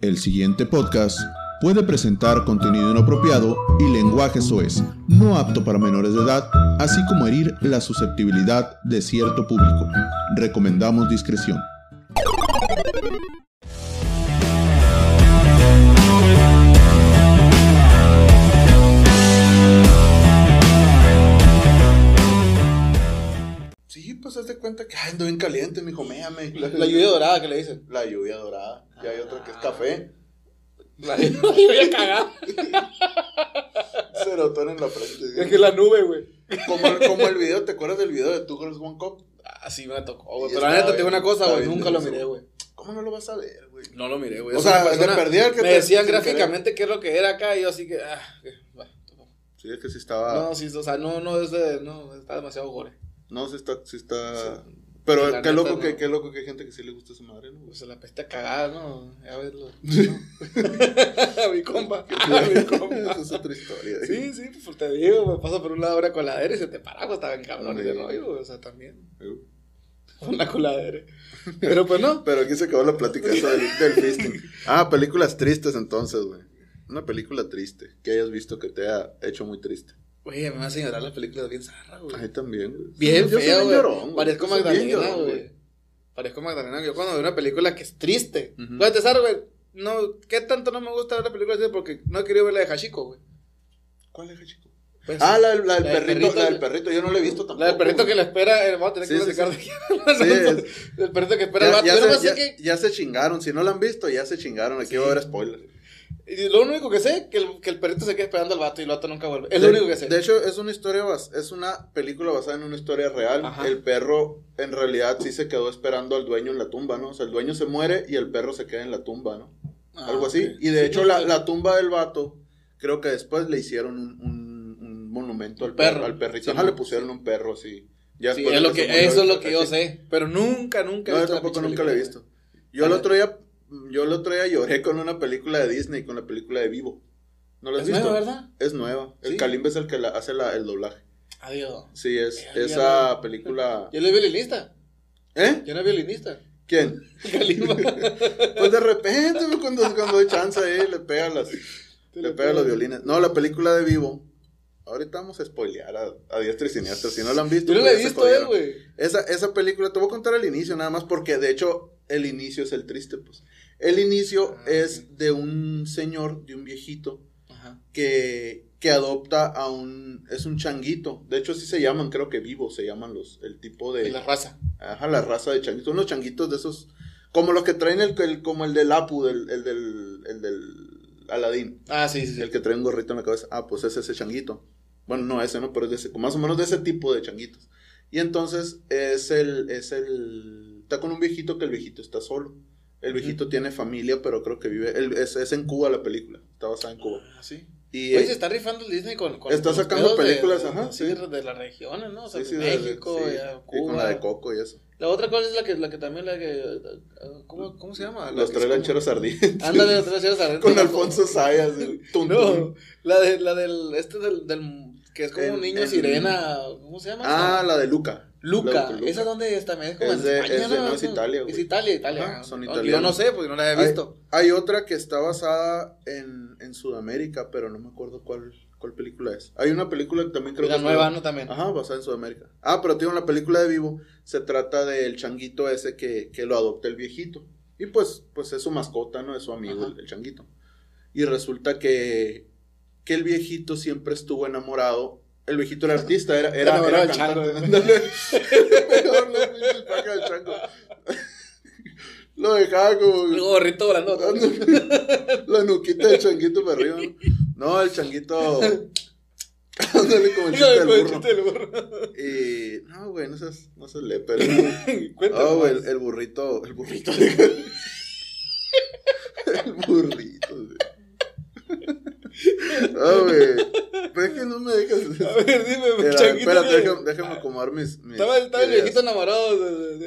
El siguiente podcast puede presentar contenido inapropiado y lenguaje soez, no apto para menores de edad, así como herir la susceptibilidad de cierto público. Recomendamos discreción. Cuenta que ay, ando bien caliente, mijo, méame. La, La lluvia dorada que le dicen. La lluvia dorada. Y hay otra que es café. La, la lluvia cagada. Cerotón en la frente. Es que la nube, güey. Como, el- como el video, ¿te acuerdas del video de Two Girls One Cup? Así me tocó, güey. Pero la neta, te digo una cosa, güey. Nunca lo miré, güey. ¿Cómo no lo vas a ver, güey? No lo miré, güey. O sea, persona- perdida el que Me decían gráficamente qué es lo que era acá y yo así que. Ah, bueno, Sí, es que sí estaba. No, sí, o sea, no, no es de. No, está demasiado gore. No, sí está. Sí está... Sí. Pero qué neta, loco, no. que, qué loco que hay gente que sí le gusta esa madre, ¿no? Pues la peste cagada, ¿no? A verlo. No. mi compa. Mi compa. Esa es otra historia. Sí, sí, pues te digo, me paso por un lado una coladera y se te para, pues estaba en cabrón ese rollo, o sea, también. Una coladera. Pero pues no. Pero aquí se acabó la plática esa del, del fisting. Ah, películas tristes entonces, güey. Una película triste que hayas visto que te ha hecho muy triste. Oye, me vas a llorar las películas bien zarra, güey. A mí también, güey. Bien Yo feo, güey. güey. Parezco soy Magdalena, güey. Parezco Magdalena. Yo cuando veo una película que es triste. Ujú. Voy a empezar, güey. No, ¿qué tanto no me gusta ver la película triste? Porque no he querido ver la de Hachiko, güey. ¿Cuál es, chico? Pues, Ah, la, del- la del La perrito, perrito, la del el- perrito, yo no la he visto tampoco. La del perrito que güey. la espera, eh, vamos a tener Sí, que platicar sí. de Sí, quién El perrito que espera el Ya, vato. ya se, sé ya- que. ya se chingaron. Si no la han visto, ya se chingaron. Aquí va a haber spoilers. Y Lo único que sé que el, que el perrito se queda esperando al vato y el vato nunca vuelve. Es De- lo único que sé. De hecho, es una historia, es una película basada en una historia real. Ajá. El perro, en realidad, sí se quedó esperando al dueño en la tumba, ¿no? O sea, el dueño se muere y el perro se queda en la tumba, ¿no? Ah, Algo así. ok. Y de Sí, hecho, no, la, sí. la tumba del vato, creo que después le hicieron un, un, un monumento al perro, perro. al perrito. Sí, Ajá, no, le pusieron un perro así. Ya Sí, es lo que, eso es lo que yo sí. sé. Pero nunca, nunca yo tampoco nunca la he visto. Yo el otro día, yo el otro día lloré con una película de Disney, con la película de Vivo. ¿No la has Es visto? nueva, ¿verdad? Es nueva. El Sí. Kalimba es el que la, hace la- el doblaje. Adiós. Sí, es esa la- película. Yo no es violinista. ¿Eh? Yo no es violinista. ¿Quién? Kalimba. Pues de repente, cuando, cuando hay chance ahí, le pega las, le pega los violines. No, la película de Vivo. Ahorita vamos a spoilear a, a diestra y siniestra. Si no la han visto, Yo no la he visto, eh, güey. Esa, esa película, te voy a contar el inicio nada más, porque de hecho, el inicio es el triste, pues. El inicio Ah, es de un señor, de un viejito, Ajá. que, que adopta a un. Es un changuito. De hecho, así se llaman, creo que vivos se llaman los. El tipo de. La raza. Ajá, la raza de changuitos. Unos changuitos de esos. Como los que traen el, el- como el del Apu, del, el del. El del Aladín. Ah, sí, sí, sí. El que trae un gorrito en la cabeza. Ah, pues es ese changuito. Bueno, no ese, ¿no? Pero es de ese, más o menos de ese tipo de changuitos. Y entonces es el. Es el. Está con un viejito que el viejito está solo. El viejito tiene familia, pero creo que vive. él- es, es en Cuba la película. Está basada en Cuba. Ah, sí. Y Oye, se está rifando el Disney con. con Está sacando películas, de, ajá, sí, de, las regiones, ¿no? O sea, sí, sí, México, sí, ya, y Cuba. con la de Coco y eso. La otra cosa es la que, la que también la que. ¿Cómo, cómo se llama? La Los tres lancheros ardientes. Ándale, los tres lancheros ardientes. Con Alfonso Sayas. el No, la, de, la del. Este del. del que es como En- un niño en- sirena. ¿Cómo se llama? Ah, la de Luca. Luca. La ¿Esa dónde es también? Es como Es de- España, es de- no, es Italia, güey. Es Italia, Italia. Ah, son no, Yo italianos. no sé, porque no la he visto. Hay, otra que está basada en, en Sudamérica, pero no me acuerdo cuál, cuál película es. Hay una película que también creo la que es nueva, ¿no? También. Ajá, basada en Sudamérica. Ah, pero tiene la película de Vivo. Se trata del changuito ese que, que lo adopta el viejito. Y pues, pues es su mascota, ¿no? Es su amigo, el, el changuito. Y resulta que, que el viejito siempre estuvo enamorado. El viejito era artista, era, era, era del chango. cantante. Ándale. Peor, la pinche paca del chango. Lo dejaba como. El gorrito volando. La nuquita del changuito para arriba. ¿no? El changuito. Ándale como el chiste del Con el burro. chiste del burro. Y. No, güey, no seas, no seas lepe. Cuéntame No, güey, el, el burrito. El burrito. el burrito, güey. Güey. Pero es que no me dejas. A ver, dime, Era- changuito. espérate, déjame, déjame acomodar mis. mis Estaba, estaba el viejito enamorado.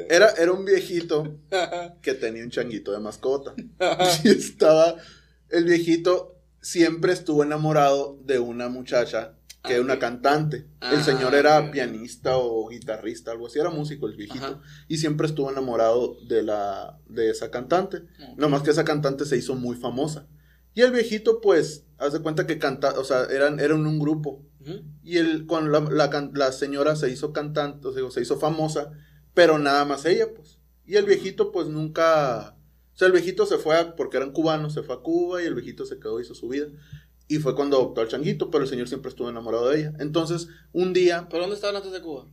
Era, era un viejito que tenía un changuito de mascota. Y estaba. El viejito siempre estuvo enamorado de una muchacha que Ah, era una ok. cantante. Ah, el señor era pianista o guitarrista, algo así, era músico el viejito. Ajá. Y siempre estuvo enamorado de, la, de esa cantante. Ok. Nomás que esa cantante se hizo muy famosa. Y el viejito, pues, haz de cuenta que canta, o sea, eran, eran un grupo. Y él, cuando la, la la señora se hizo cantante, o sea, se hizo famosa, pero nada más ella, pues. Y el viejito, pues nunca. O sea, el viejito se fue a, porque eran cubanos, se fue a Cuba y el viejito se quedó, hizo su vida. Y fue cuando adoptó al changuito, pero el señor siempre estuvo enamorado de ella. Entonces, un día, ¿Pero dónde estaban antes de Cuba?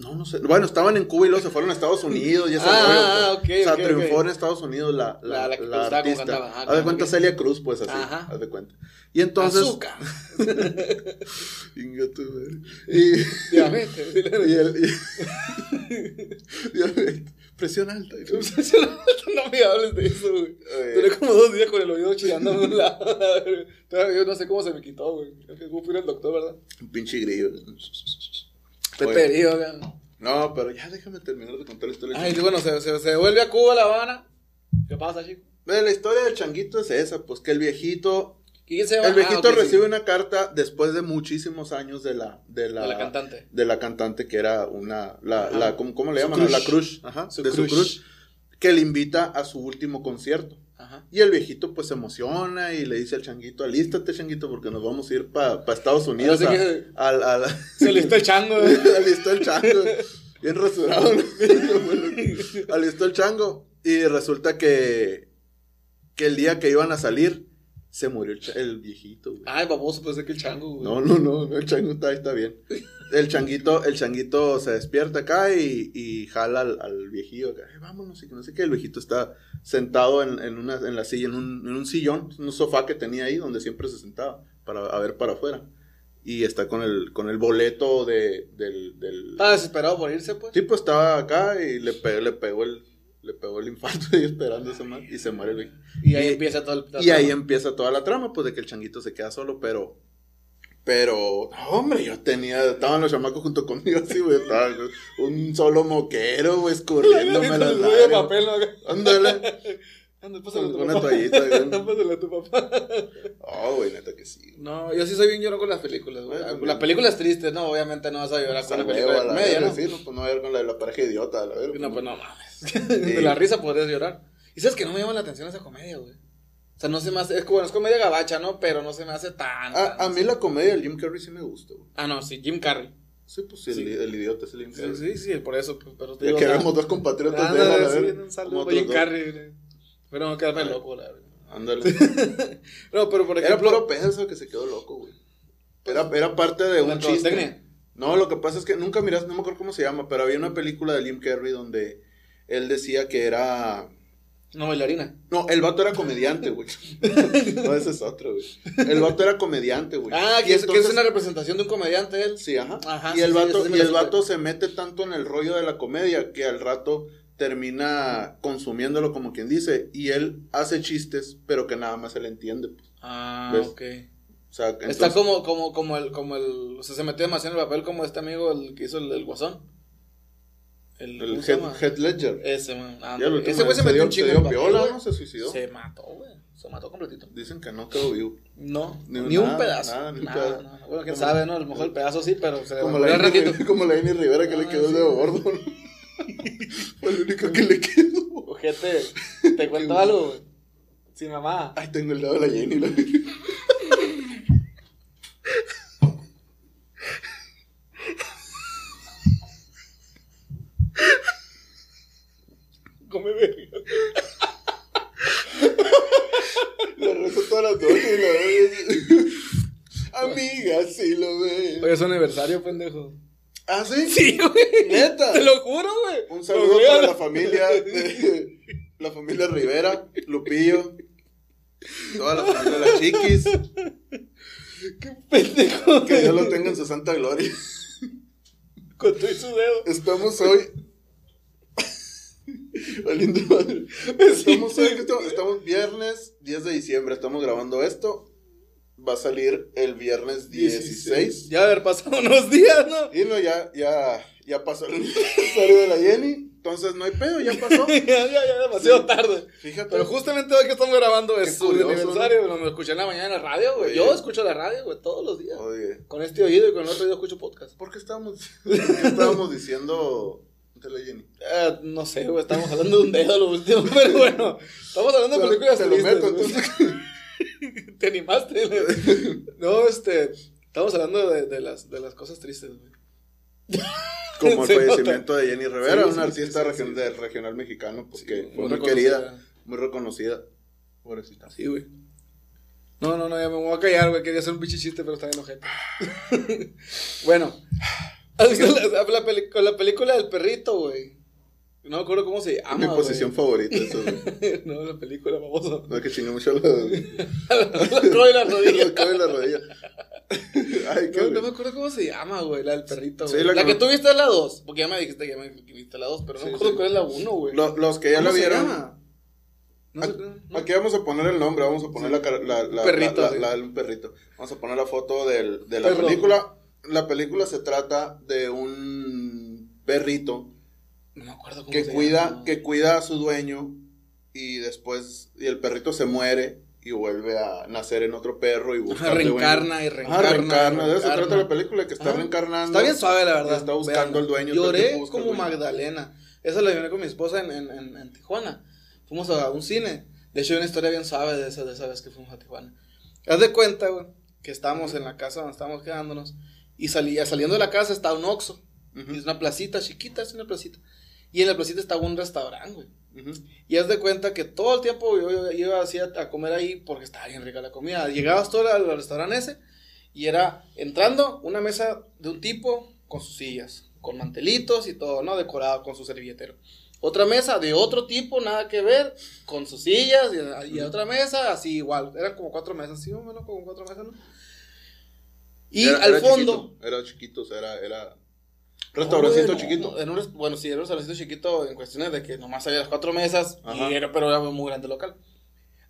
No, no sé, bueno, estaban en Cuba y luego se fueron a Estados Unidos y ese Ah, ah, pues. ok, o sea, triunfó en Estados Unidos la, la, La- la que la cantaba como artista. cantaba. Ah, haz de cuenta. Celia Cruz, pues así, Ajá. haz de cuenta. Y entonces... Azúcar. Y... Diabetes. Y el. y- Diabetes. Presión alta. y- no me hables de eso, güey. Eh, Duré como dos días con el oído chillando de un lado. Yo no sé cómo se me quitó, güey. Fui al doctor, ¿verdad? un pinche grillo. Pepe herido, güey. No, pero ya déjame terminar de contar la historia. Ay, changuito. bueno, se, se, se vuelve a Cuba, La Habana. ¿Qué pasa, chico? La historia del changuito es esa, pues que el viejito. El viejito Ah, sí. recibe una carta después de muchísimos años de la. De la, De la cantante. de la cantante que era una. La, la, ¿cómo, cómo le llaman? crush. La crush. Ajá. Su de crush. su crush. Que le invita a su último concierto. Ajá. Y el viejito pues se emociona y le dice al changuito, alístate changuito porque nos vamos a ir para Estados Unidos. A, que- al- al- Se listó el chango, güey. alistó el chango. Bien rasurado. alistó el chango. Y resulta que, que el día que iban a salir, se murió el, el viejito. güey. Ay, baboso, pensé que el chango, güey. No, no, no, no, el chango está, está bien. El changuito, el changuito se despierta acá y, y jala al, al viejillo acá. "Eh, vámonos, y que no sé qué. El viejito está sentado en, en una, en la silla, en un, en un sillón, un sofá que tenía ahí donde siempre se sentaba para a ver para afuera. Y está con el, con el boleto de, del, del... Estaba desesperado por irse, pues. Sí, pues estaba acá y le, pe- le pegó el, le pegó el infarto ahí esperando ese man y se muere el viejito. Y ahí y- empieza todo el. Y ahí empieza toda la trama, pues de que el changuito se queda solo, pero. Pero, no, hombre, yo tenía. Estaban los chamacos junto conmigo así, güey. Estaba un solo moquero, güey, escurriéndome Con las de papel, ¿no? Ándale. Anda, pásale a tu Una papá. toallita, güey. Pásale a tu papá. Oh, güey, neta que sí. No, yo sí soy bien llorón con las películas, güey. Bueno, Las películas tristes, no, obviamente no vas a llorar con una película de la comedia, ¿no? Sí, no, pues no voy a ver con la de la pareja idiota, la verga. No, pues no mames. De la risa podrías llorar. Y sabes que no me llama la atención esa comedia, güey. O sea, no se me hace. Es como, es comedia gabacha, ¿no? Pero no se me hace tan. A, tan- a mí la comedia del Jim Carrey sí me gusta, güey. Ah, no, sí, Jim Carrey. Sí, pues sí, Sí. El, el idiota es el Jim Sí, Carrey. sí, sí, por eso. pues, Pero te Ya digo, que vemos dos compatriotas de él, a sí, un saludo Jim. Carrey. güey. Pero no quedarme loco, la verdad. Ándale. No, pero por Era ejemplo. puro pedazo que se quedó loco, güey. Era, era parte de un chiste. No, lo que pasa es que nunca miras, no me acuerdo cómo se llama, pero había una película de Jim Carrey donde él decía que era... No, bailarina. No, el vato era comediante, güey. no, ese es otro, güey. El vato era comediante, güey. Ah, que, es, que es entonces- una representación de un comediante él. Sí, ajá. Ajá, y el sí, vato, sí y el vato se mete tanto en el rollo de la comedia que al rato termina consumiéndolo como quien dice. Y él hace chistes, pero que nada más él entiende. pues. Ah, ¿Ves? ok. O sea, Está entonces- como, como, como el, como el, o sea, se metió demasiado en el papel como este amigo el que hizo el, el guasón. El, el ¿cómo se head, Ledger. Ese, man. Lo último Ese güey se metió un chingo piola. ¿no? Se suicidó. Se mató, güey. Se mató completito. Dicen que no quedó vivo. No, Ni ni, nada, un pedazo. nada, ni un pedazo. nada. Bueno, quién Como- sabe, ¿no? A lo mejor el pedazo sí, pero se Como la, ratito. Como la Amy Rivera que le Ah, quedó el dedo gordo. Fue el único que le quedó. Ojete, te cuento algo, güey. Sin mamá. Ay, tengo el dedo de la Jenny. la- Come verga. La rezo todas las noches y la veo. Amiga, sí lo ve. Hoy es su aniversario, pendejo. ¿Ah, sí? Sí, güey. Neta. Te lo juro, güey. Un saludo para la familia de, la familia Rivera, Lupillo, toda la familia de las chiquis, Qué pendejo. que Dios lo tenga en su santa gloria. Con todo y su dedo. Estamos hoy. Valiendo madre. Estamos hoy, estamos viernes 10 de diciembre, estamos grabando esto. Va a salir el viernes 16. Ya haber pasado unos días, ¿no? Y no, ya, ya, ya pasó el aniversario de la Jenny. Entonces no hay pedo, ya pasó. ya, ya, ya, demasiado tarde. Fíjate. Pero justamente hoy que estamos grabando es su aniversario, ¿no? me escuché en la mañana en la radio, güey. Yo escucho la radio, güey, todos los días. Oye. Con este oído y con el otro oído escucho podcast. ¿Por qué estábamos, ¿por qué estábamos diciendo Jenny? Eh, no sé, güey, estábamos hablando de un dedo lo último, pero bueno, estamos hablando de películas te lo meto, entonces. Te animaste. no, este, estamos hablando de, de, las, de las cosas tristes, güey. Como el fallecimiento de Jenny Rivera, una artista del regional mexicano, porque fue muy querida, muy reconocida. Pobrecita. Sí, güey. No, no, no, ya me voy a callar, güey. Quería hacer un pinche chiste, pero está bien ojete. bueno. la, con la película del perrito, güey. No me acuerdo cómo se llama. mi posición favorita, eso, güey. no, la película, famosa. No, que chingue mucho la. la y la rodilla. la y la rodilla. Ay, no, no, me acuerdo cómo se llama, güey, la del perrito. Sí, la, que, tú viste es la 2. Porque ya me dijiste que ya me viste la 2, pero no me acuerdo cuál es la 1, güey. Los, que ya la vieron. No sé, Aquí vamos a poner el nombre, vamos a poner la, la, la, perrito, la, un perrito. Vamos a poner la foto del, de la película. La película se trata de un perrito no me acuerdo cómo que cuida que cuida a su dueño y después y el perrito se muere y vuelve a nacer en otro perro y busca reencarna y reencarna. Ah, reencarna. De eso se trata la película, que está reencarnando. Está bien suave, la verdad. Está buscando el dueño. Lloré como Magdalena. Esa la vi con mi esposa en, en, en, Tijuana. Fuimos a un cine. De hecho, hay una historia bien suave de esa, de esa vez que fuimos a Tijuana. Haz de cuenta, güey, que estábamos en la casa donde estábamos quedándonos. Y salía, saliendo de la casa está un Oxxo. Es una placita chiquita, es una placita. Y en la placita estaba un restaurante, güey. Y haz de cuenta que todo el tiempo yo, iba así a, comer ahí porque estaba bien rica la comida. Llegabas todo al, restaurante ese y era entrando una mesa de un tipo con sus sillas, con mantelitos y todo, ¿no? Decorado con su servilletero. Otra mesa de otro tipo, nada que ver, con sus sillas y, otra mesa, así igual. Eran como cuatro mesas, sí, o menos como cuatro mesas, ¿no? Y al fondo. era chiquito, era, era Restaurancito chiquito. en un, bueno, sí, era un restaurancito chiquito en cuestiones de que nomás había las cuatro mesas, y era, pero era muy grande local.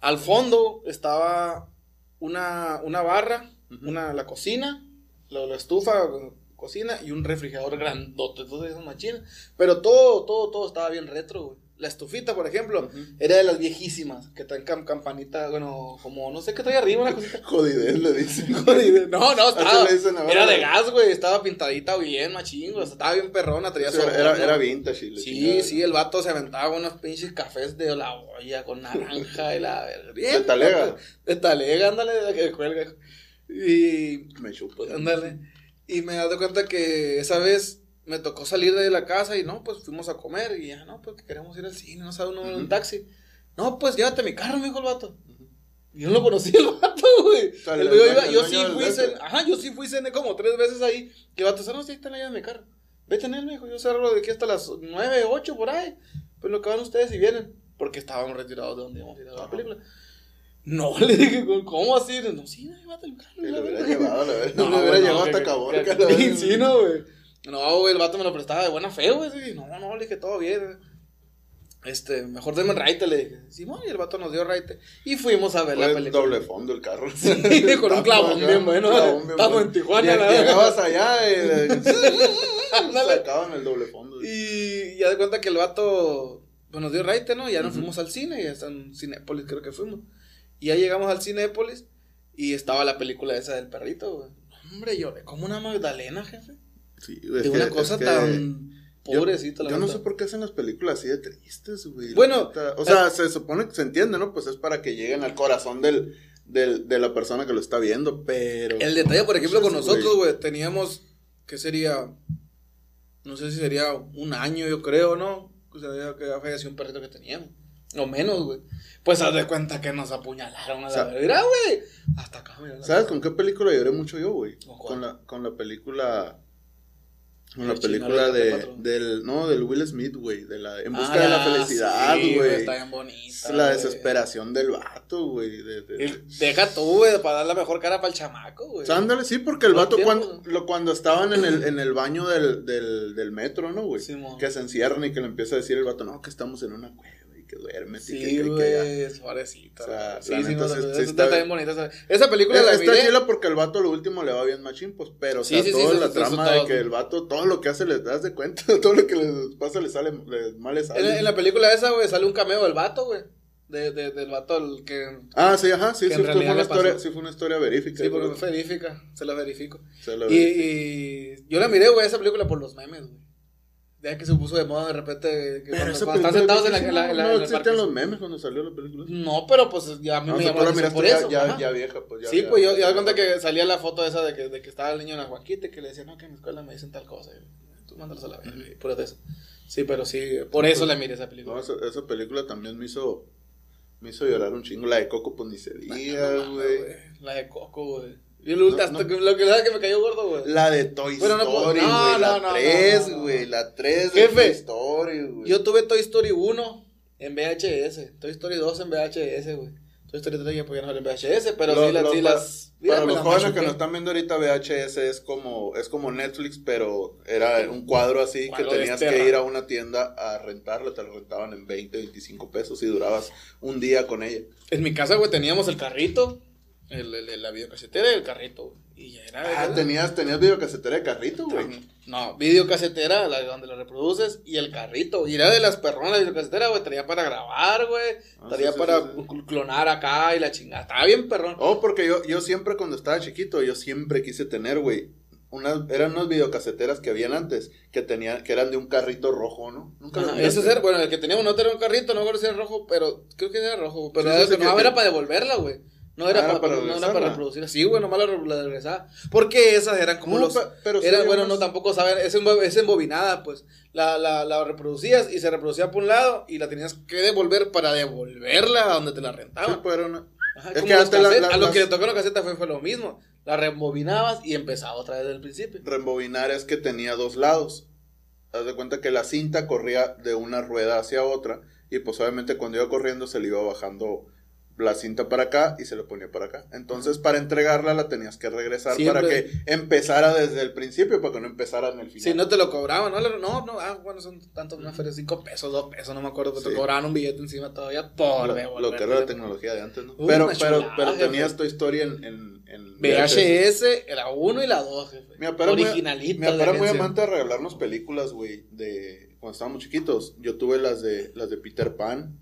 Al fondo estaba una, una barra, una, la cocina, la, la, estufa, cocina y un refrigerador grandote, entonces esas machinas. Pero todo, todo, todo estaba bien retro, güey. La estufita, por ejemplo, era de las viejísimas, que traen campanita, bueno, como, no sé qué trae arriba, una cosita. Jodidez le dicen. Jodidez. No, no, estaba, era de gas, güey, estaba pintadita bien, machín, estaba bien perrona, traía su era, era, vintage. sí, sí, el vato se aventaba unos pinches cafés de la olla con naranja y la... Bien, de talega. De talega, ándale, de la que cuelga. Y... Me chupo. Ándale. Y me he dado cuenta que esa vez me tocó salir de la casa y no, pues fuimos a comer y ya, no, pues queremos ir al cine, no sabe uno en un taxi. No, pues llévate mi carro, me dijo el vato. Yo no lo conocí el vato, güey. yo sí fui, ajá, yo sí fui cené como tres veces ahí. Que el vato, no, sí, está la llave de mi carro. Vete en él, me dijo, yo cerro de aquí hasta las nueve, ocho, por ahí. Pues lo que van ustedes y vienen. Porque estábamos retirados de donde íbamos a ir a la película. No, le dije, ¿cómo así? No, sí, llévate el carro. lo hubiera llevado, la verdad. No, lo hubiera llevado hasta Caborca. Sí, no, güey. No, güey, el vato me lo prestaba de buena fe, güey. No, no, le dije, todo bien. Este, mejor denme raite, le dije. Simón, y el vato nos dio raite. Y fuimos a ver la película. doble fondo el carro. Sí, con un clavón bien bueno. Estamos en Tijuana. Llegabas allá y sacaban el doble fondo. Y ya de cuenta que el vato pues, nos dio raite, ¿no? Y ya nos fuimos al cine, ya está en Cinépolis creo que fuimos. Y ya llegamos al Cinépolis y estaba la película esa del perrito, güey. Hombre, lloré como una Magdalena, jefe de una cosa tan pobrecita. Yo, yo no sé por qué hacen las películas así de tristes, güey. Bueno, o sea, se supone que se entiende, ¿no? Pues es para que lleguen al corazón del, del, de la persona que lo está viendo, pero. El detalle, por ejemplo, con nosotros, güey, teníamos, ¿qué sería? No sé si sería un año, yo creo, ¿no? O sea, que falleció un perrito que teníamos. O menos, güey. Pues haz de cuenta que nos apuñalaron a la verdad, güey. Hasta acá, mira. ¿Sabes con qué película lloré mucho yo, güey? Con la, con la película una película de, del, no, del Will Smith, güey, de la, en busca de la ah, felicidad, güey. está bien bonita. La desesperación del vato, güey. Deja tú, güey, para dar la mejor cara para el chamaco, güey. Ándale, sí, porque el vato cuando, lo, cuando estaban en el, en el baño del, del, del metro, ¿no, güey? que se encierran y que le empieza a decir el vato, no, que estamos en una cueva que duermes. y que- Sí, güey, es pobrecita. O sea, sí, sí, no, sí- sí está- está bien bonita. Esa, esa película ya. la Está chila porque el vato lo último le va bien machín, pues, pero, o Sí, sea, sí, sí, toda eso- la eso trama de que el vato, todo lo que hace le das de cuenta, todo lo que le pasa le sale, le, mal le sale. En, en la película esa, güey, sale un cameo del vato, güey. De, de, del vato el que. Ah, sí, ajá, sí, sí, fue una historia, sí fue una historia verífica. Sí, porque fue verifica. Se la verifico. se la Y, verifica. y yo la miré, güey, esa película por los memes, güey. Ya que se puso de moda de repente. Que cuando, están sentados en la, en la, en la- no en existían los memes cuando salió la película. No, pero pues ya a mí No, me llamó la atención por ya, eso. ya, vieja, pues ya. Sí, pues yo, yo da cuenta que salía la foto esa de que, de que estaba el niño en la guaquita y que le decía, no, que en mi escuela me dicen tal cosa. Y Tú mándalos a la verga, y puro de eso. Sí, pero sí, por eso la miré esa película. No, esa, esa película también me hizo, me hizo llorar un chingo. La de Coco, pues ni se diga, güey. La de Coco, güey. Y lo, No, hasta no. que- lo que da que me cayó gordo, güey. La de Toy Bueno, Story, no, güey. la no, 3, no, no. güey. La 3 de Toy Story, güey. Yo tuve Toy Story 1 en VHS, Toy Story 2 en VHS, güey. Toy Story 3 ya porque no en VHS, pero Lo- sí, las, lo- sí para- las... Para los jóvenes que nos están viendo ahorita, VHS es como, es como Netflix, pero era un cuadro así Cuadro que tenías que ir a una tienda a rentarla, te lo rentaban en 20, 25 pesos y durabas un día con ella. En mi casa, güey, teníamos el carrito, el, el- la videocasetera y el carrito, güey. Y ya era... Ah, tenías, tenías videocasetera de carrito, güey. No, videocasetera, la donde lo reproduces, y el carrito. Y era de las perronas la videocasetera, güey. Traía para grabar, güey. Ah, sí, para sí, sí. cl- clonar acá y la chingada. Estaba bien perrón. Oh, porque yo, yo siempre cuando estaba chiquito, yo siempre quise tener, güey. Unas, eran unas videocaseteras que habían antes, que tenían, que eran de un carrito rojo, ¿no? Nunca Ajá, miraste? era, bueno, el que teníamos no era un carrito, no me acuerdo si era rojo, pero creo que era rojo. Pero Sí, era, sí, sí, no, que- era para devolverla, güey. No era, Ah, para, para no era regresarla. para reproducir. Sí, güey, nomás la, la regresaba. Porque esas eran como No, los. pe- pero era, bueno, no, tampoco saben. Es, es embobinada, pues. La, la, la reproducías y se reproducía por un lado y la tenías que devolver para devolverla a donde te la Sí, rentaban. pues una- Ajá, Es que antes la- a lo las- que le tocó la caseta fue, fue lo mismo. La rebobinabas y empezaba otra vez desde el principio. Rembobinar es que tenía dos lados. Haz de cuenta que la cinta corría de una rueda hacia otra y pues obviamente cuando iba corriendo se le iba bajando la cinta para acá y se le ponía para acá. Entonces para entregarla la tenías que regresar para que empezara desde el principio, para que no empezara en el final. Si no te lo cobraban, no, no, no, ah, bueno, son tantos, una feria, cinco pesos, dos pesos, no me acuerdo, que Sí. te cobraban un billete encima todavía por lo, devolver. lo que era la tecnología de antes, ¿no? Pero pero, pero tenías tu historia en, en, en VHS, la 1 y la 2, jefe. Mi papá era muy- amante de regalarnos películas, güey, de cuando estábamos chiquitos. Yo tuve las de las de Peter Pan.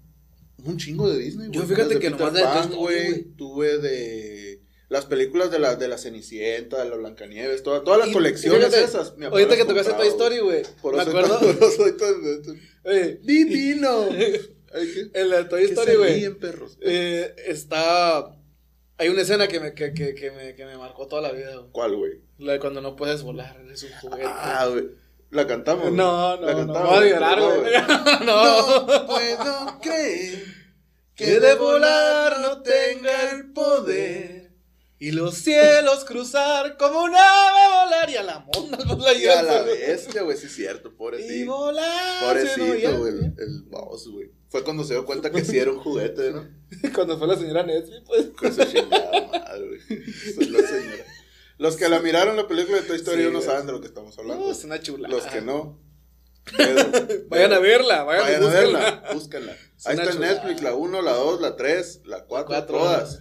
Un chingo de Disney, güey. Yo fíjate de que Peter nomás Pan, güey. Tuve de las películas de la, de la Cenicienta, de la Blancanieves, toda- todas las Y colecciones fíjate, esas. papá Ahorita que tocaste Toy Story, güey. Por Me acuerdo. soy tan- Oye, Divino. En la Toy Story, güey. eh, está. Hay una escena que me, que, que, que me, que me marcó toda la vida, güey. ¿Cuál, güey? La de cuando no puedes volar, es un juguete. Ah, güey. La cantamos. no, güey. La no, no, cantamos, voy a llorar, no, güey. no. No puedo creer que de volar no tenga el poder. Y los cielos cruzar como un ave volar y a la mona la Y a la bestia, güey, sí es cierto, Y pobrecito. volar. no, ya, Pobrecito, güey, el, el boss, güey. Fue cuando se dio cuenta que sí era un juguete, ¿no? Cuando fue la señora Netflix, pues. Con su chingada madre, güey. La señora. Los que la miraron la película de Toy Story Sí, no saben de lo que estamos hablando. No, es una chulada. Los que no. pero- Vayan a verla, vayan, Vayan a verla. búsquenla. Es Ahí está en. Netflix, la 1, la 2, la 3, la 4, todas.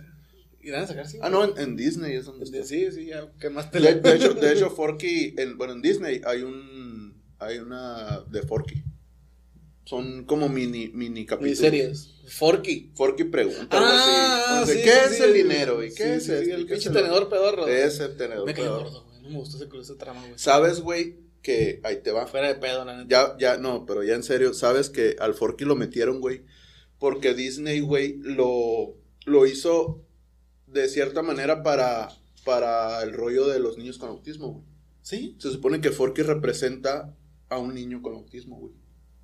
¿Y van a sacar cinco? Ah, no, en, en Disney es donde está. Sí, sí, ya, ¿qué más te De, de hecho, de hecho, Forky, en, bueno, en Disney hay un, hay una de Forky. Son como mini, mini capítulos. Miniseries. Forky. Forky pregunta, Ah, así. sí, ¿Qué sí, es sí, el dinero? ¿Y qué es sí, esto? el ¿Y qué pinche tenedor pedorro. Es el tenedor. Me pedorro. gordo, güey. No me gustó ese, ese trama, güey. ¿Sabes, güey? Que ahí te va. Fuera de pedo, la neta. Ya, ya, no, pero ya en serio, ¿sabes que al Forky lo metieron, güey? Porque Disney, güey, lo, lo hizo de cierta manera para, para el rollo de los niños con autismo, güey. ¿Sí? Se supone que Forky representa a un niño con autismo, güey.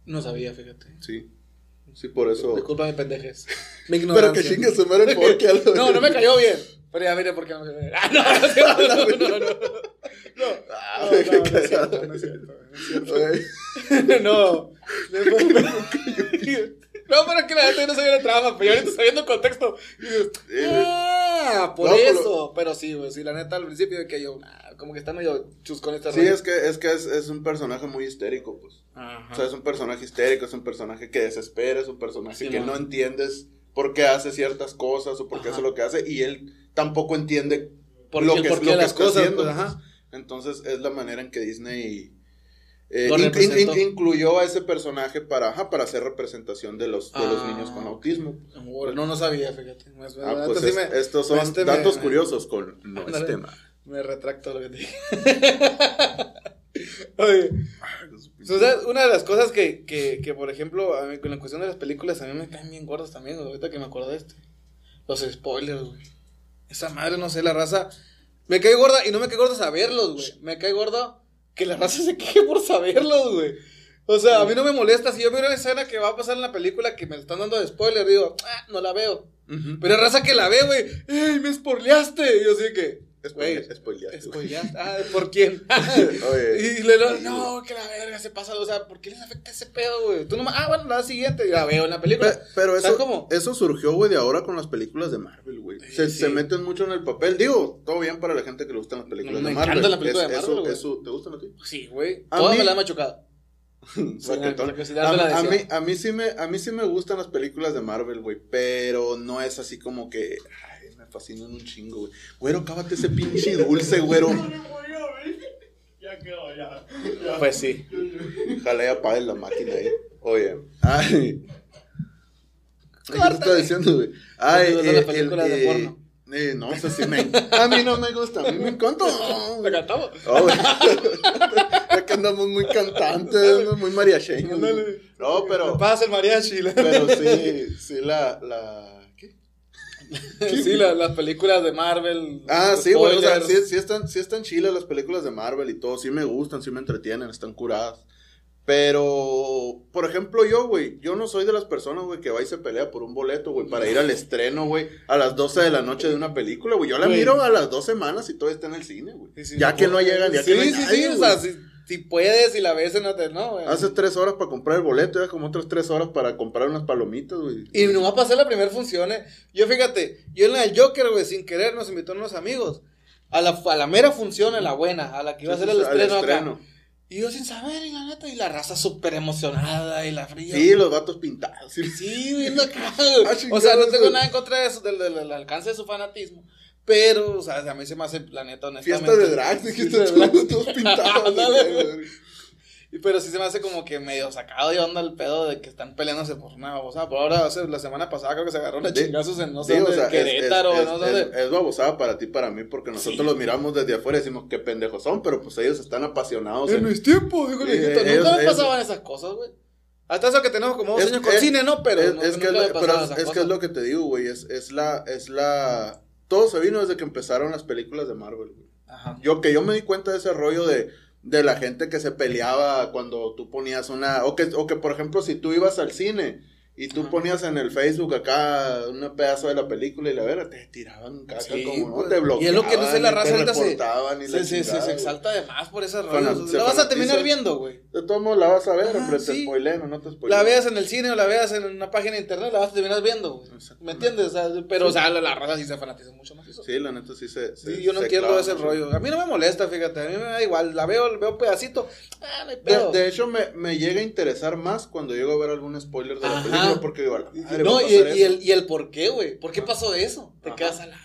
No sabía, fíjate. Sí. Sí, por eso. Disculpa mi pendejes. Mi Pero ignorancia. que chingue su madre el Forky. a la- No, no me cayó bien. Pero ya mire por qué no me cayó bien. Ah, no, no, no, no, no, no. No, Ah, no, no, no es cierto, no es cierto, no es cierto. No. No, pero que la gente no sabía la trama, pero yo ahorita sabiendo el contexto. y dices, Eh, ah, por No, pero- eso. Pero sí, güey, sí, la neta al principio de que yo, ah, como que está medio chuscón esta Sí, es que, es, que es, es un personaje muy histérico, pues. Ajá. O sea, es un personaje histérico, es un personaje que desespera, es un personaje Sí, que man. no entiendes por qué hace ciertas cosas o por qué Ajá. hace lo que hace y él tampoco entiende Por lo que, por es- qué lo que las está cosas, haciendo. pues, pues. ajá. Entonces es la manera en que Disney eh, Lo in- in- representó. in- incluyó a ese personaje para, ajá, para hacer representación de los, de los Ah. niños con autismo. No, no sabía, fíjate. Ah, pues sí me- estos son este me- datos me- curiosos con no es tema. Me retracto lo que te dije. Oye, o sea, una de las cosas que, que, que, por ejemplo, a mí, con la cuestión de las películas, a mí me caen bien gordas también, ahorita que me acuerdo de este. Los spoilers, güey. Esa madre, no sé, la raza. Me cae gorda y no me cae gorda saberlos, güey. Me cae gorda que la raza se queje por saberlos, güey. O sea, a mí no me molesta. Si yo veo una escena que va a pasar en la película que me están dando de spoiler, digo, ah, no la veo. Ujú. Pero hay raza que la ve, güey. ¡Ey, me spoileaste! Y yo así que, güey, Spoile- spoileaste, spoileaste. Ah, ¿por quién? Oye, y le digo, no, que la verga se pasa. O sea, ¿por qué les afecta ese pedo, güey? Tú nomás, ah, bueno, la siguiente. La veo en la película. Pe- Pero ¿Sabes eso, cómo? eso surgió, güey, de ahora con las películas de Marvel, güey. Sí, se, sí. se meten mucho en el papel. Digo, todo bien para la gente que le gustan las películas Me de Marvel. encantan las películas Es- de eso- Marvel, güey. eso- ¿Te gustan a ti? Sí, güey. Todas mí- me la han machucado. La la a, mí, a, mí sí me, a mí sí me gustan las películas de Marvel, güey. Pero no es así como que. Fascinan un chingo, güey. Güero, cábate ese pinche dulce, güero. Ya quedó, ya. Pues sí. Ojalá y apague la máquina ahí. Oye. Ay. ¿Qué te está diciendo, güey? Ay, ¿Te gustan las películas de porno? eh, no, eso sí me. A mí no me gusta, a mí me encanta. ¿La cantamos? Oh, güey. ya que andamos muy cantantes, muy mariacheños. No, pero. Pasa el mariachi. la- Pero sí, sí, la. sí, la- las películas de Marvel. Ah, sí, güey. O sea, sí, sí están, sí están chilas las películas de Marvel y todo. Sí me gustan, sí me entretienen, están curadas. Pero, por ejemplo, yo, güey, yo no soy de las personas, güey, que va y se pelea por un boleto, güey, para ir al estreno, güey, a las 12 de la noche de una película, güey. Yo la Güey. miro a las dos semanas y todavía está en el cine, güey. Sí, sí, ya que no llegan, ya sí, que no hay sí, sí, nadie, o sea, si, puedes y la ves en hotel, ¿no? güey? Haces tres horas para comprar el boleto, ya como otras tres horas para comprar unas palomitas, güey. Y no va a pasar la primera función, eh. Yo fíjate, yo en la del Joker, güey, sin querer nos invitó unos amigos. A la, a la mera función, a la buena, a la que iba a ser el Sí, al estreno, acá. estreno. Y yo sin saber, y la neta, y la raza súper emocionada, y la fría. Sí, los vatos pintados. sí. Sí, viendo acá. Ah, o sea, no tengo güey. nada en contra de eso, del, del- del alcance de su fanatismo. Pero, o sea, a mí se me hace, la neta, honestamente. Fiesta de drag, dijiste de drag. todos pintados. Pero sí se me hace como que medio sacado de onda el pedo de que están peleándose por una babosada. Por ahora, la semana pasada creo que se agarraron a chingazos en no sé Sí, o dónde, sea, es- Querétaro, es, no sé es- dónde. es babosada para ti, para mí, porque nosotros Sí. los miramos desde afuera y decimos qué pendejos son, pero pues ellos están apasionados. En en- mis tiempos, dijo el Eh, viejito. ellos- Nunca me pasaban esas cosas, güey. Hasta eso que tenemos como dos años con cine, ¿no? Pero, es, no, que, es, lo- pero es que cosas. es lo que te digo, güey, es, es la, es la, todo se vino desde que empezaron las películas de Marvel, güey. Ajá. Yo que yo me di cuenta de ese rollo de, de la gente que se peleaba cuando tú ponías una, o que, o que por ejemplo si tú ibas al cine y tú ponías en el Facebook acá un pedazo de la película y la verdad te tiraban caca Sí, como no pues. te Y bloqueaban. es lo que no sé, la y raza te se- y la chingada, se güey. exalta de más por rollo. se La vas a terminar viendo, güey. De todos modos la vas a ver, Ajá, pero te sí. spoileen o no te spoileen. La veas en el cine o la veas en una página de internet, la vas a terminar viendo, güey. ¿Me entiendes? O sea, pero, o sea, la, la raza sí se fanatiza mucho más eso. Sí, la neta sí se. se- Sí, yo no se entiendo clava ese rollo. A mí no me molesta, fíjate. A mí me da igual. La veo, veo pedacito. Ah, no hay De, pedo. de hecho, me, me llega a interesar más cuando llego a ver algún spoiler de la Ajá. porque digo, madre, no, y, y el, y el por qué, güey. ¿Por qué pasó eso? Te Ajá. quedas a la.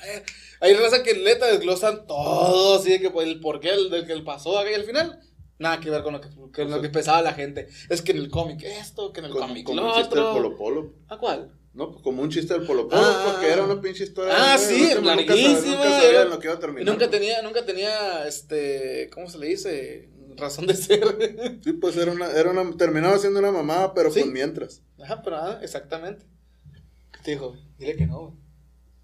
Hay raza que neta desglosan todo, así de que pues, el por qué el, del que pasó acá y al final. Nada que ver con lo que, con lo que pensaba la gente. Es que en el cómic esto, que en el cómic como lo un chiste del otro. Polo Polo. ¿A cuál? No, pues como un chiste del Polo Polo, Ah. porque era una pinche historia. Ah, sí, nunca- nunca larguísima, sabía- Nunca sabía en lo que iba a terminar. nunca tenía, nunca tenía, este, ¿cómo se le dice? Razón de ser. Sí, pues era una, era una, terminaba siendo una mamada, pero Sí. con mientras. Ajá, pero ah, exactamente. ¿Qué te dijo? Dile que no,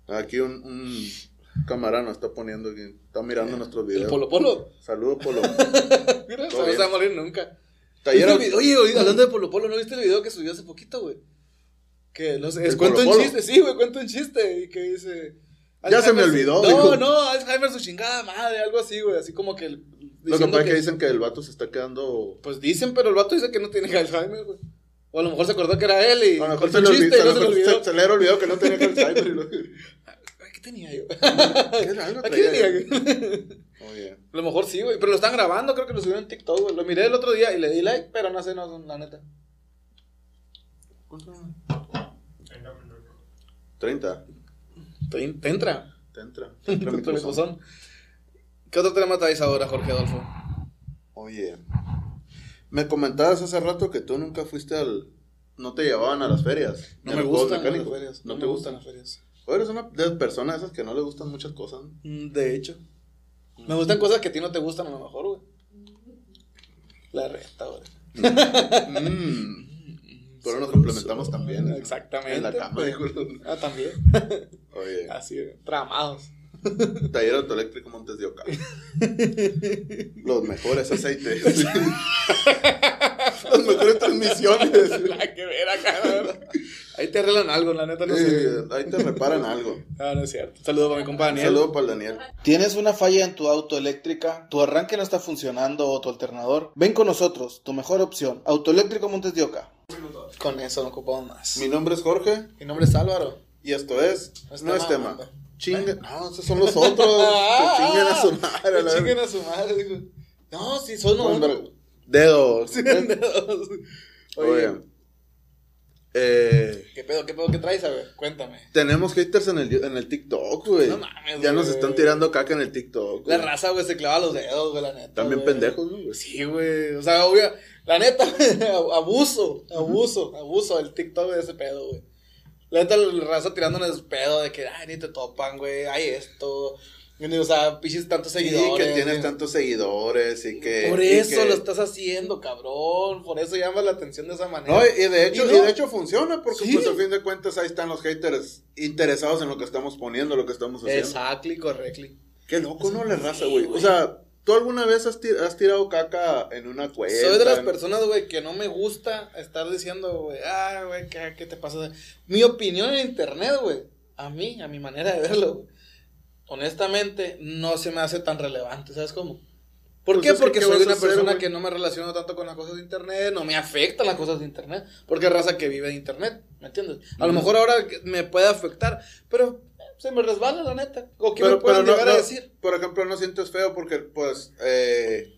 güey. Aquí un, un camarano está poniendo, está mirando nuestros El videos. Polo Polo. Saludos, Polo. Mira, Todo se va a morir nunca. Oye, oye, hablando de Polo Polo, ¿no viste el video que subió hace poquito, güey? Que no sé, es, ¿El cuenta Polo un Polo? chiste, sí, güey, cuenta un chiste. Y que dice. Ya se me olvidó, No, dijo. no, Alzheimer su chingada madre, algo así, güey. Así como que. el- Lo que pasa es que dicen que el vato se está quedando. Pues dicen, pero el vato dice que no tiene Alzheimer, güey. O a lo mejor se acordó que era él y. A lo mejor se le olvidó, se le olvidó. se, se le era olvidado que no tenía Alzheimer. y lo- Ay, ¿Qué tenía yo. Venía. Oye. A lo mejor sí, güey. Pero lo están grabando, creo que lo subieron en TikTok, güey. Lo miré el otro día y le di like, pero no sé, no, la neta. 30. Te, te entra. Te entra. Te entra mi entra mi corazón. buzón. ¿Qué otro tema traes ahora, Jorge Adolfo? Oye. Me comentabas hace rato que tú nunca fuiste al. No te llevaban a las ferias. No me gustan las ferias. No, No, te me gustan. gustan las ferias. O eres una de las personas esas que no le gustan muchas cosas. ¿no? Mm, De hecho. Me gustan cosas que a ti no te gustan a lo mejor, güey. La reta, güey. Mm. Pero nos complementamos también. ¿no? Exactamente. En la cama. pues. Ah, también. Oye. Así, tramados. Taller autoeléctrico Montes de Oca. Los mejores aceites. Las mejores transmisiones. La que ver acá. Ahí te arreglan algo, la neta no sé. Eh, ahí te reparan algo. Ah, no es cierto. Saludos para mi compa Daniel. saludo para el Daniel. ¿Tienes una falla en tu auto eléctrica? ¿Tu arranque no está funcionando o tu alternador? Ven con nosotros, tu mejor opción. Autoeléctrico Montes de Oca. Con eso no ocupamos más. Mi nombre es Jorge Mi nombre es Álvaro. y esto es. No No, es tema. Chinga. No, esos son los otros. que chinguen a su madre. Que chinguen a su madre, digo. No, sí, son uno. ver- Dedos. Sí, dedos. Oye. Oye, Eh, ¿qué pedo, qué pedo que traes? A ver, cuéntame. tenemos haters en el, en el TikTok, güey. No mames, ya nos están tirando caca en el TikTok. La raza, güey, se clava los dedos, güey, la neta. También pendejos, ¿no, güey? Sí, güey. O sea, obvio. La neta, abuso, abuso, abuso del TikTok de ese pedo, güey. La neta, la raza tirándoles pedo de que, ay, ni te topan, güey, hay esto. O sea, piches tantos Sí, seguidores. que tienes güey. tantos seguidores y que. Por eso que- lo estás haciendo, cabrón. Por eso llamas la atención de esa manera. No, y de hecho, Y de hecho funciona, porque Sí. pues al fin de cuentas ahí están los haters interesados en lo que estamos poniendo, lo que estamos haciendo. Exactly, correctly. Qué loco, ¿no? La raza, güey. O sea, ¿tú alguna vez has, tir- has tirado caca en una cuenta? Soy de las en- personas, güey, que no me gusta estar diciendo, güey, ah, güey, ¿qué, ¿qué te pasa? Mi opinión en internet, güey, a mí, a mi manera de verlo, güey, honestamente, no se me hace tan relevante, ¿sabes cómo? ¿Por Pues qué? que, Porque ¿qué soy una hacer, persona güey? que no me relaciono tanto con las cosas de internet, no me afectan las cosas de internet, porque es raza que vive de internet, ¿me entiendes? A lo Ujú. mejor ahora me puede afectar, pero se me resbala, la neta. ¿O qué Pero, me pueden pero no, llegar a no, decir? por ejemplo, no sientes feo porque, pues, eh,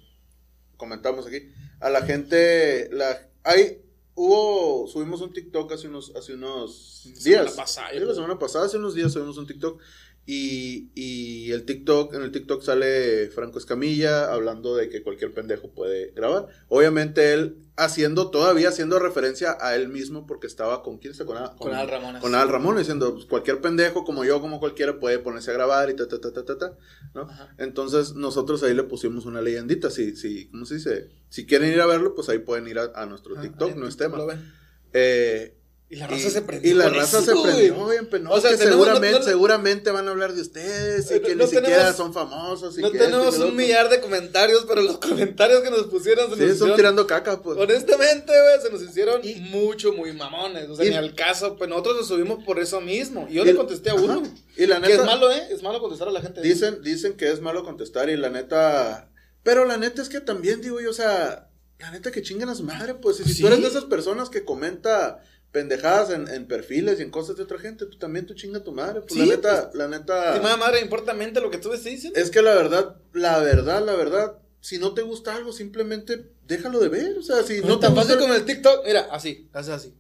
comentamos aquí, a la gente, la, hay, hubo, subimos un TikTok hace unos, hace unos La días. semana pasada, Sí, la semana pasada, hace unos días subimos un TikTok y, y el TikTok, en el TikTok sale Franco Escamilla hablando de que cualquier pendejo puede grabar. Obviamente él haciendo, todavía haciendo referencia a él mismo porque estaba con, ¿quién está? Con, Al- Con Al Ramones. Con Al Ramón diciendo, pues, cualquier pendejo como yo, como cualquiera puede ponerse a grabar y ta, ta, ta, ta, ta, ta, ¿no? Ajá. Entonces nosotros ahí le pusimos una leyendita, si, si, ¿cómo se dice? Si quieren ir a verlo, pues ahí pueden ir a, a nuestro TikTok, no es tema. lo ven. Eh, Y la raza y, se prendió. y la raza eso, se prendió bien penoso. O sea, que tenemos- seguramente, no- no- seguramente van a hablar de ustedes y No- que no ni siquiera tenemos- son famosos. Y No que tenemos que lo un millar de comentarios, pero los comentarios que nos pusieron se Sí, nos son hicieron, tirando caca, pues. honestamente, güey, se nos hicieron Y- mucho, muy mamones. O sea, y- ni al caso, pues nosotros nos subimos por eso mismo. Y yo le contesté a uno. Ajá. Y la Que neta, es malo, ¿eh? Es malo contestar a la gente. dicen, dicen que es malo contestar y la neta... Pero la neta es que también, digo yo, o sea, la neta que chingan a su madre, pues. Y si Sí. tú eres de esas personas que comenta pendejadas en, en perfiles y en cosas de otra gente, tú también tú chinga tu madre. Pues Sí, la neta, la neta... Si madre, madre, importa mente lo que tú estés diciendo. Es que la verdad, la verdad, la verdad, si no te gusta algo, simplemente déjalo de ver. O sea, si no no te tan fácil gusta... como el TikTok. Mira, así, haces así.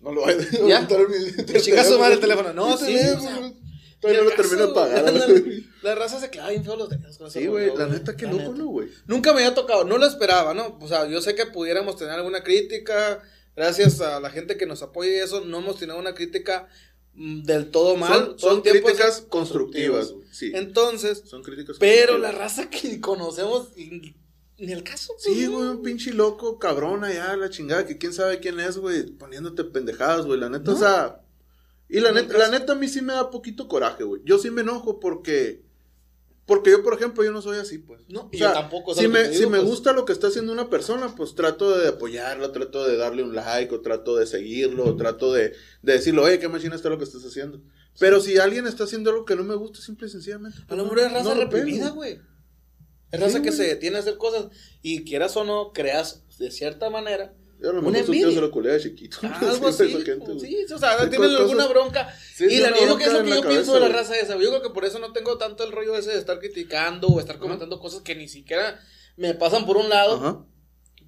No lo vayas a ¿Ya? Te chinga su madre el teléfono. No, sí, teléfono, o sea, Todavía no lo termino de pagar. La, güey. la raza se clava bien feo los dedos. con Sí, güey, la neta, qué La loco. ¿no, güey? Nunca me había tocado, no lo esperaba, ¿no? O sea, yo sé que pudiéramos tener alguna crítica, gracias a la gente que nos apoya y eso, no hemos tenido una crítica mm, del todo mal. Son, críticas constructivas, güey. Sí. Entonces, Son críticas pero la constructivas. raza que conocemos, ni el caso. Sí, güey, un pinche loco, cabrón allá, la chingada, que quién sabe quién es, güey, poniéndote pendejadas, güey, la neta, No. o sea... Y la neta, la neta a mí sí me da poquito coraje, güey. Yo sí me enojo porque... Porque yo, por ejemplo, yo no soy así, pues. No, O y sea, yo tampoco. si ¿sabes lo me, si me Pues, gusta lo que está haciendo una persona, pues trato de apoyarlo, trato de darle un like, o trato de seguirlo, o trato de, de decirle, oye, qué machina está lo que estás haciendo. Pero si alguien está haciendo algo que no me gusta, simple y sencillamente. A pues, lo no- mejor es raza no lo reprimida, güey. Es Sí, raza que se detiene a hacer cosas y quieras o no, creas de cierta manera Y a lo tío envidia. se lo culea de chiquito. Algo Sí, así. esa gente. Sí, o sea, tienen alguna bronca. Sí, y la bronca que es lo que yo pienso cabeza, de la raza esa. Yo creo que por eso no tengo tanto el rollo ese de estar criticando o estar comentando cosas que ni siquiera me pasan por un lado. Ajá.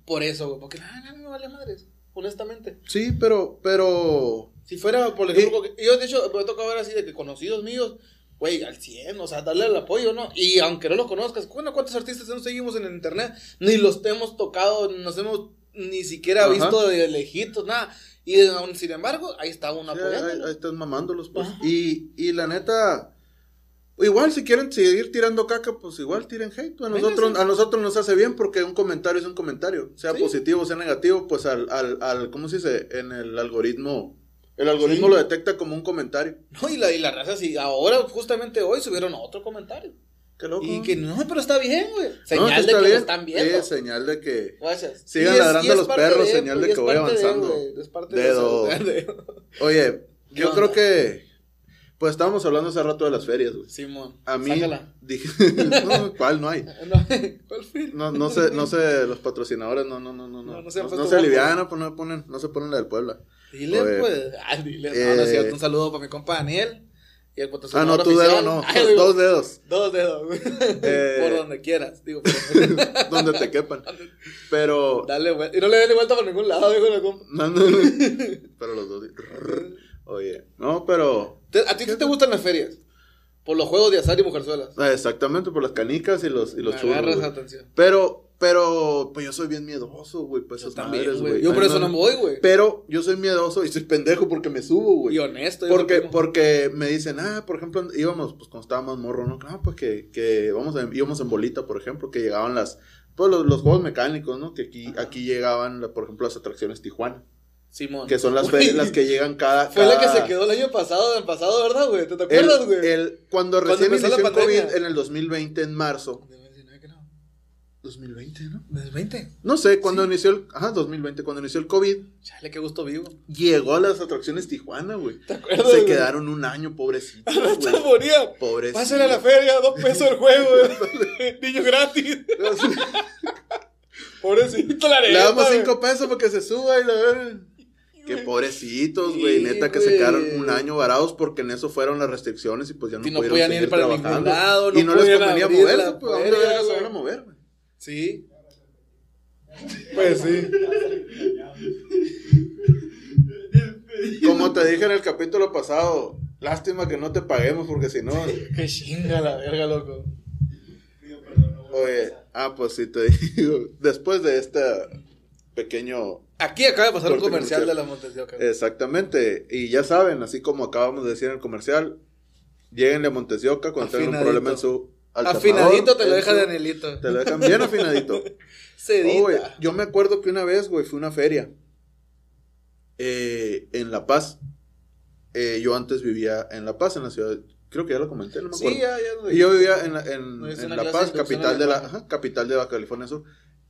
Por eso, güey. Porque nada, nada me vale madres. Honestamente. Sí, pero, pero. Si fuera, por ejemplo, que- yo de hecho me ha tocado ver así de que conocidos míos, güey, al 100, o sea, darle el apoyo, ¿no? Y aunque no los conozcas, bueno, ¿cuántos artistas no seguimos en el internet? Ni los hemos tocado, nos hemos ni siquiera Ajá. visto de lejitos, nada. Y aún sin embargo, ahí está uno Sí, ahí, ahí estás mamándolos, pues. Y, y la neta, igual si quieren seguir tirando caca, pues igual tiren hate. A nosotros, a nosotros nos hace bien porque un comentario es un comentario. Sea Sí. positivo, sea negativo, pues al, al, al, ¿cómo se dice? En el algoritmo. El algoritmo Sí. lo detecta como un comentario. No, y la, y la raza, sí, ahora, justamente hoy, subieron otro comentario. Qué loco. Y que no, pero está bien, güey. No, Señal de que bien. lo están viendo. Sí, señal de que. Gracias. Sigan es- ladrando los perros, de, señal de que voy de, avanzando. es parte Dedo. De- Oye, ¿Qué yo creo que. Pues estábamos hablando hace rato de las ferias, güey. Simón. A mí. Sácala. Dije, no, ¿cuál? No hay. No, ¿Cuál fue? No, no sé, no sé, los patrocinadores no, no, no, no, no, No, se no, se alivianan, pues no ponen, no se ponen la del Puebla. Dile, Oye, pues. Ah, dile. eh, no, no es cierto. Un saludo para mi compa Daniel. Y el Ah, patrocinador no, tu dedo no, Ay, digo, dos dedos, Dos dedos. Eh. Por donde quieras. Digo, por- donde te quepan. Pero, dale vuelta. Y no le des vuelta por ningún lado, digo, la compa. no, no, no. pero los dos, oye, no, pero, ¿A ti qué te gustan las ferias? Por los juegos de azar y mujerzuelas. ah, exactamente, por las canicas y los, y los Me churros, agarras atención. Pero, pero, pues yo soy bien miedoso, güey, pues Yo esas también, güey. Yo por eso no me voy, güey. Pero yo soy miedoso y soy pendejo porque me subo, güey. Y honesto. Porque, porque me dicen, ah, por ejemplo, íbamos, pues cuando estábamos morro, ¿no? No, pues que, que vamos a- íbamos en bolita, por ejemplo, que llegaban las, pues los, los juegos mecánicos, ¿no? Que aquí, aquí llegaban, por ejemplo, las atracciones Tijuana, Simón. que son las, ferias- las que llegan cada... Fue la que se quedó el año pasado, del pasado, ¿verdad, güey? ¿Te, te el- acuerdas, güey? el- cuando Cuando recién la inició el COVID en el 2020, en marzo. 2019 que no. 2020, ¿no? ¿Desde 20? No sé, cuando inició el... Ajá, 2020, cuando inició el COVID, Chale, qué gusto vivo. llegó a las atracciones Tijuana, güey. ¿Te acuerdas? Se güey? quedaron un año, pobrecitos, güey. morían. Pobrecitos. Pásenle a la feria, dos pesos el juego, güey. Niño gratis. Pobrecito la Le neta, damos güey. cinco pesos para que se suba y la verga. Qué pobrecitos, güey. Sí, Neta que se quedaron un año varados porque en eso fueron las restricciones y pues ya no, Y no pudieron podían ir para ningún trabajando. lado, no y no les convenía moverse, pues ¿a dónde se van a mover, güey? Sí. Pues sí. Como te dije en el capítulo pasado, lástima que no te paguemos porque si no, Qué chinga la verga, loco. oye, ah, pues sí te digo, después de este pequeño Aquí acaba de pasar un comercial comercial. de la Montes de Oca. Exactamente, y ya saben, así como acabamos de decir en el comercial, lléguenle a Montes de Oca cuando tengan un problema en su Afinadito te lo deja Danielito. Te lo dejan bien afinadito. Oh, güey, yo me acuerdo que una vez, güey, fue una feria eh, en La Paz. Eh, yo antes vivía en La Paz, en la ciudad, creo que ya lo comenté, no me acuerdo. sí, ya, ya. Y yo vivía en, la- en, La Paz, capital de la, ajá, capital de Baja California Sur.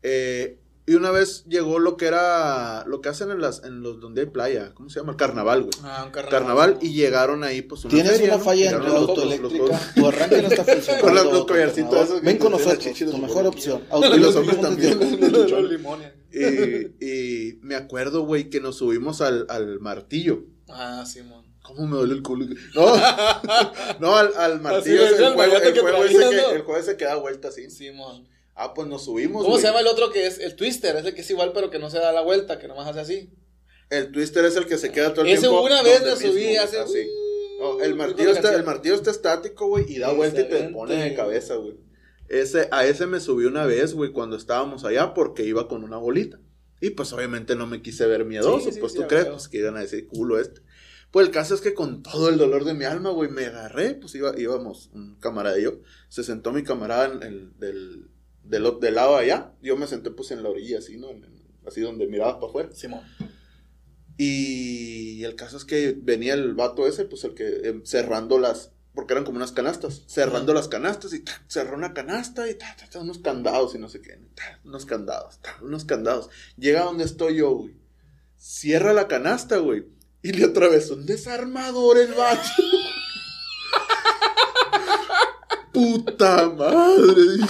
Eh, y una vez llegó lo que era, lo que hacen en las, en los donde hay playa, ¿cómo se llama? El carnaval, güey. Ah, un carnaval. Carnaval y llegaron ahí, pues, una Tienes feria, una ¿no? falla los- los- los- autoeléctrica, tu arranque no está funcionando. Con los tu collarcitos esos Ven con nosotros, tu mejor opción. Y los hombres también. Y, y me acuerdo, güey, que nos subimos al, al martillo. Ah, Simón. ¿Cómo me duele el culo? No, no al, al martillo. Es, el juego, el juego ese que, ¿no? el juego ese que da vuelta así. Simón. Ah, pues nos subimos, ¿Cómo se llama el otro que es el twister? Es el que es igual, pero que no se da la vuelta, que nomás hace así. El twister es el que se queda todo el Ese tiempo. una vez me subí mismo, hace. así. No, el Uh, martillo, está, el martillo está estático, güey, y da vuelta y te pone de cabeza, güey. Ese, a ese me subí una vez, güey, cuando estábamos allá, porque iba con una bolita. Y pues obviamente no me quise ver miedoso, Sí, sí, pues sí, tú crees, pues que iban a decir culo este. Pues el caso es que con todo el dolor de mi alma, güey, me agarré, pues iba, íbamos, un camarada y yo, se sentó mi camarada en el, del, del, del lado de allá, yo me senté pues en la orilla, así, ¿no? En- en- así donde mirabas para afuera. Simón. Y el caso es que venía el vato ese, pues el que eh, cerrando las, porque eran como unas canastas, cerrando las canastas y ta, cerró una canasta y ta, ta, ta, unos candados y no sé qué, unos candados, unos candados. Llega donde estoy yo, güey. Cierra la canasta, güey. Y le atravesó un desarmador el vato. Puta madre.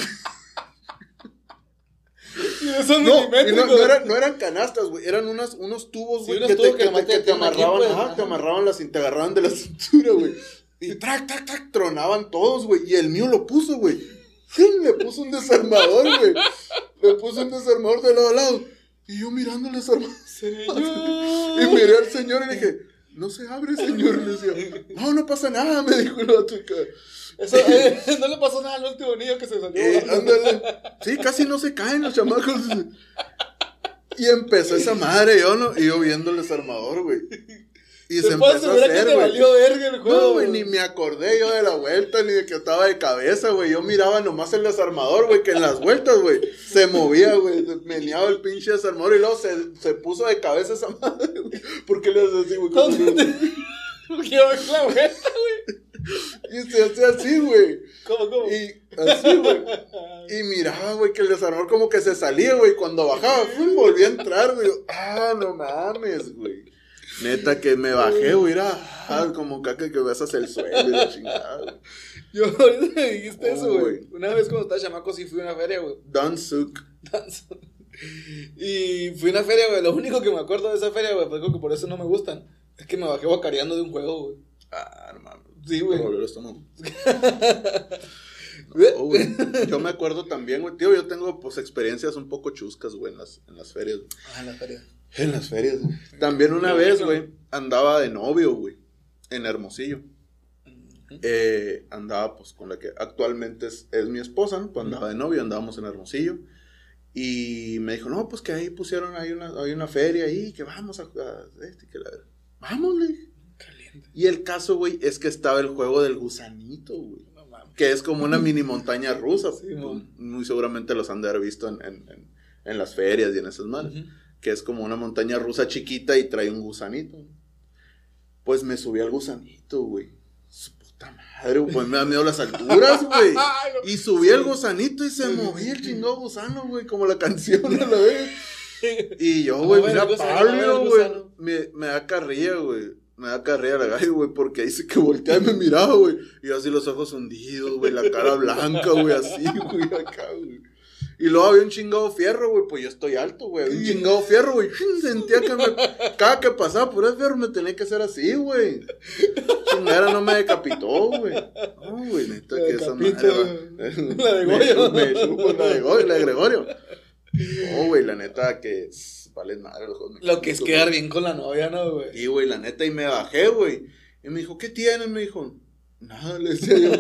Son No, no, no eran, no eran canastas, güey. Eran unas, unos tubos, Sí, güey, unos que, que que que te aquí, amarraban, ajá, ajá. te amarraban las, te agarraban de la cintura, güey. Y trac, trac, trac, tronaban todos, güey. Y el mío lo puso, güey. Le puso un desarmador, güey. Le puso un desarmador de lado a lado. Y yo mirando el desarmador. Y miré al señor y le dije, no se abre, señor. Le decía, no, no pasa nada, me dijo el otro. Eso, eh, no le pasó nada al último niño que se salió. Eh, ándale. Sí, casi no se caen los chamacos. Y empezó esa madre, yo no, y yo viendo el desarmador, güey. Y se empezó a hacer, te güey. valió verga el juego. No, güey, ni me acordé yo de la vuelta, ni de que estaba de cabeza, güey. Yo miraba nomás el desarmador, güey, que en las vueltas, güey, se movía, güey. Meneaba el pinche desarmador y luego se, se puso de cabeza esa madre, güey. ¿Por qué le haces así, güey? ¿Dónde te- Porque yo la vuelta, güey. Y se hacía así, güey. ¿Cómo, cómo? Y así, güey. Y miraba, güey, que el desarmador como que se salía, güey. Cuando bajaba, ¡fum! volvía a entrar, güey. Ah, no mames, güey. Neta que me bajé, güey. Era ah, como caca que besas el suelo y la chingada, güey. Yo ahorita me dijiste Oh, eso, güey. güey. Una vez cuando estaba chamaco sí fui a una feria, güey. Don't suck. Y fui a una feria, güey. Lo único que me acuerdo de esa feria, güey, que por eso no me gustan. Es que me bajé guacareando de un juego, güey. Ah, no mames. Sí, güey. Me volvió el estómago. No, güey. Yo me acuerdo también, güey. Tío, yo tengo, pues, experiencias un poco chuscas, güey, en las, en las ferias. güey. Ah, en la feria. En las ferias, güey. También una vez, güey, andaba de novio, güey, en Hermosillo. Eh, andaba, pues, con la que actualmente es, es mi esposa, ¿no? Pues andaba de novio, andábamos en Hermosillo. Y me dijo, no, pues que ahí pusieron, hay una, hay una feria ahí, que vamos a jugar. Este, que la... Vamos, le dije. Y el caso, güey, es que estaba el juego del gusanito, güey. No. Que es como una mini montaña rusa. Sí, pues, muy seguramente los han de haber visto en, en- en- en las ferias y en esas manos. Ujú. Que es como una montaña rusa chiquita y trae un gusanito. Pues me subí al gusanito, güey. Su puta madre, güey, pues me da miedo las alturas, güey. Y subí el gusanito y se movía el chingado gusano, güey, como la canción a la vez. Y yo, güey, mira, el güey. Me, me da carrilla, güey. Me da carrilla la gallo, güey, porque dice que volteaba y me miraba, güey. Y yo así los ojos hundidos, güey, la cara blanca, güey, así, güey, acá, güey. Y luego había un chingado fierro, güey, pues yo estoy alto, güey. Había un chingado fierro, güey. Sentía que me, cada que pasaba por el fierro me tenía que hacer así, güey. Chingadera no me decapitó, güey. No, güey, neta que esa madre. va- la de Me Goyo. Me chupo la de Goyo, la de Gregorio. No, güey, la neta que madre los juegos Lo que es quedar bien con la novia, ¿no, güey? Y, güey, la neta, y me bajé, güey. Y me dijo, ¿qué tienes? Me dijo, nada, le decía yo.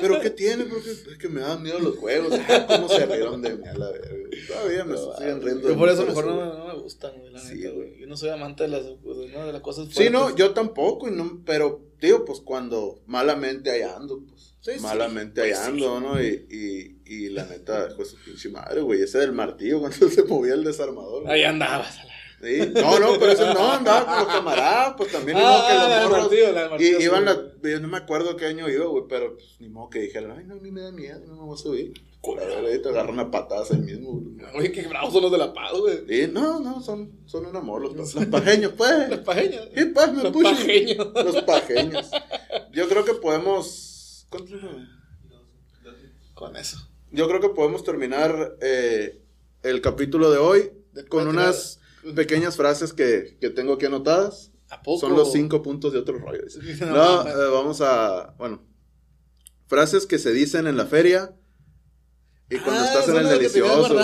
¿Pero qué tiene? Porque es que me dan miedo los juegos. Ah, ¿Cómo se rieron de mí a la verga? Todavía me siguen riendo. Yo por eso mejor no, me- no me gustan, güey, la Sí, neta, güey. Yo no soy amante de las, pues, no, de las cosas Sí, no, fuertes. yo tampoco, y no, pero, tío, pues cuando malamente ahí ando, pues, Sí, sí, malamente pues, ahí ando, ¿no? Y, y, y la neta, dejó su pinche madre, güey, ese del martillo cuando se movía el desarmador. güey. Ahí andabas. Sí, no, no, pero eso no, andaba con los camaradas, pues también, ni modo Ah, que la los morros, martillo, la martillo, y sí, iban la, yo no me acuerdo qué año iba, güey, pero pues, ni modo que dijeran, ay, no, mí me da miedo, no me voy a subir. Ahí te agarran a patadas ahí mismo, güey. Oye, qué bravos son los de la paz, güey. Sí, no, no, son, son un amor los, los pajeños, pues. Los pajeños. ¿Qué pasa, me Los pushi? pajeños. Los pajeños. Yo creo que podemos. ¿cuánto? Con eso. Yo creo que podemos terminar eh, el capítulo de hoy con unas pequeñas frases que, que tengo aquí anotadas. ¿A poco? Son los cinco puntos de otro rollo. No, eh, vamos a. Bueno. Frases que se dicen en la feria y cuando Ah, estás en el delicioso.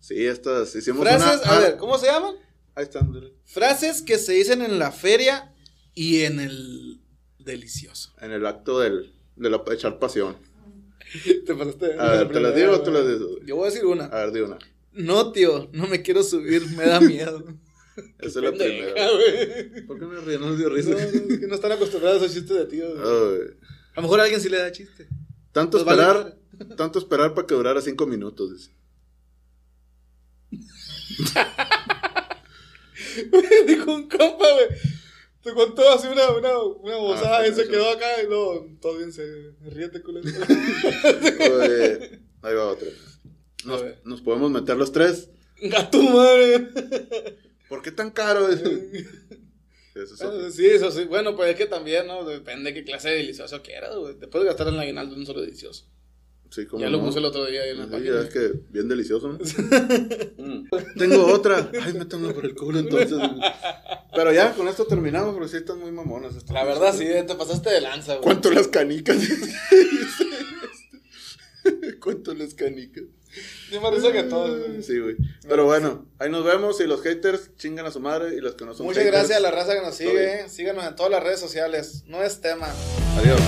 Sí, estas. Hicimos Frases, una. a ah, ver, ¿cómo se llaman? Ahí está. ándale. Frases que se dicen en la feria y en el delicioso. En el acto del, de la, echar pasión. Te pasaste. A ver, ¿te las digo o tú las dices? Yo voy a decir una. A ver, di una. No, tío, no me quiero subir, me da miedo. Esa es la primera. güey. ¿Por qué me río? No nos dio risa. no, es que no están acostumbrados a chistes de tío. güey. Ay. A lo mejor a alguien sí le da chiste. Tanto Nos vale esperar, tanto esperar para que durara cinco minutos. dice. Dijo un compa, güey. Te contó así una, una, una bozada Ah, y se quedó acá y luego todo bien se ríete, culero. Oye, ahí va otra. Nos, podemos meter los tres. A tu madre. ¿Por qué tan caro? Eso es Ah. Sí, eso sí. Bueno, pues es que también, ¿no? Depende de qué clase de delicioso quieras, güey. Te puedes gastar en la aguinaldo en un solo delicioso. Sí, como Ya lo puse el otro día ahí en la Sí, página. es que bien delicioso, ¿no? Mm. Tengo otra. Ay, métanlo por el culo entonces. Pero ya, con esto terminamos, porque sí están muy mamonas. La verdad, sí, te pasaste de lanza, güey. ¿Cuánto las canicas? ¿Cuánto las canicas? Sí, me risa que todo. Sí, güey. Pero bueno, ahí nos vemos y los haters chingan a su madre y los que no son Muchas haters, gracias a la raza que nos sigue. Síganos en todas las redes sociales. No es tema. Adiós.